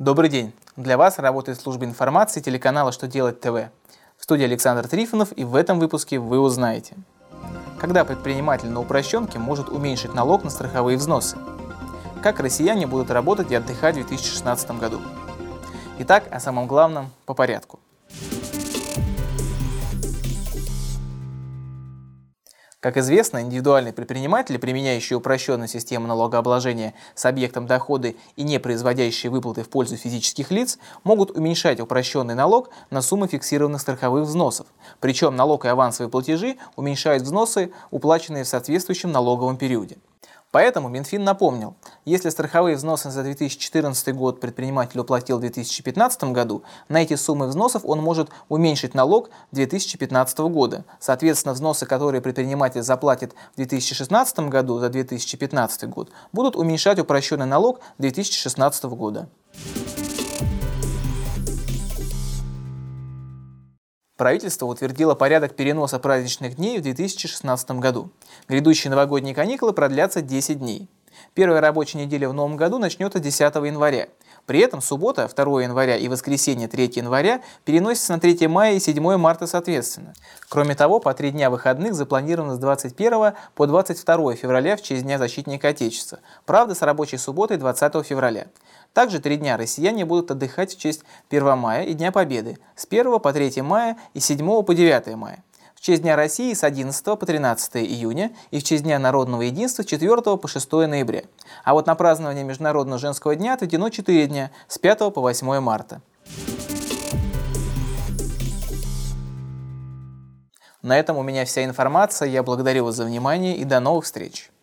Добрый день! Для вас работает служба информации телеканала «Что делать ТВ». В студии Александр Трифонов и в этом выпуске вы узнаете, когда предприниматель на упрощенке может уменьшить налог на страховые взносы, как россияне будут работать и отдыхать в 2016 году. Итак, о самом главном по порядку. Как известно, индивидуальные предприниматели, применяющие упрощенную систему налогообложения с объектом доходы и не производящие выплаты в пользу физических лиц, могут уменьшать упрощенный налог на суммы фиксированных страховых взносов. Причем налог и авансовые платежи уменьшают взносы, уплаченные в соответствующем налоговом периоде. Поэтому Минфин напомнил, если страховые взносы за 2014 год предприниматель уплатил в 2015 году, на эти суммы взносов он может уменьшить налог 2015 года. Соответственно, взносы, которые предприниматель заплатит в 2016 году за 2015 год, будут уменьшать упрощенный налог 2016 года. Правительство утвердило порядок переноса праздничных дней в 2016 году. Грядущие новогодние каникулы продлятся 10 дней. Первая рабочая неделя в новом году начнется 10 января. При этом суббота 2 января и воскресенье 3 января переносятся на 3 мая и 7 марта соответственно. Кроме того, по три дня выходных запланировано с 21 по 22 февраля в честь Дня защитника Отечества. Правда, с рабочей субботой 20 февраля. Также три дня россияне будут отдыхать в честь 1 мая и Дня Победы с 1 по 3 мая и 7 по 9 мая. Честь Дня России с 11 по 13 июня и в честь Дня Народного Единства с 4 по 6 ноября. А вот на празднование Международного женского дня отведено 4 дня с 5 по 8 марта. На этом у меня вся информация. Я благодарю вас за внимание и до новых встреч.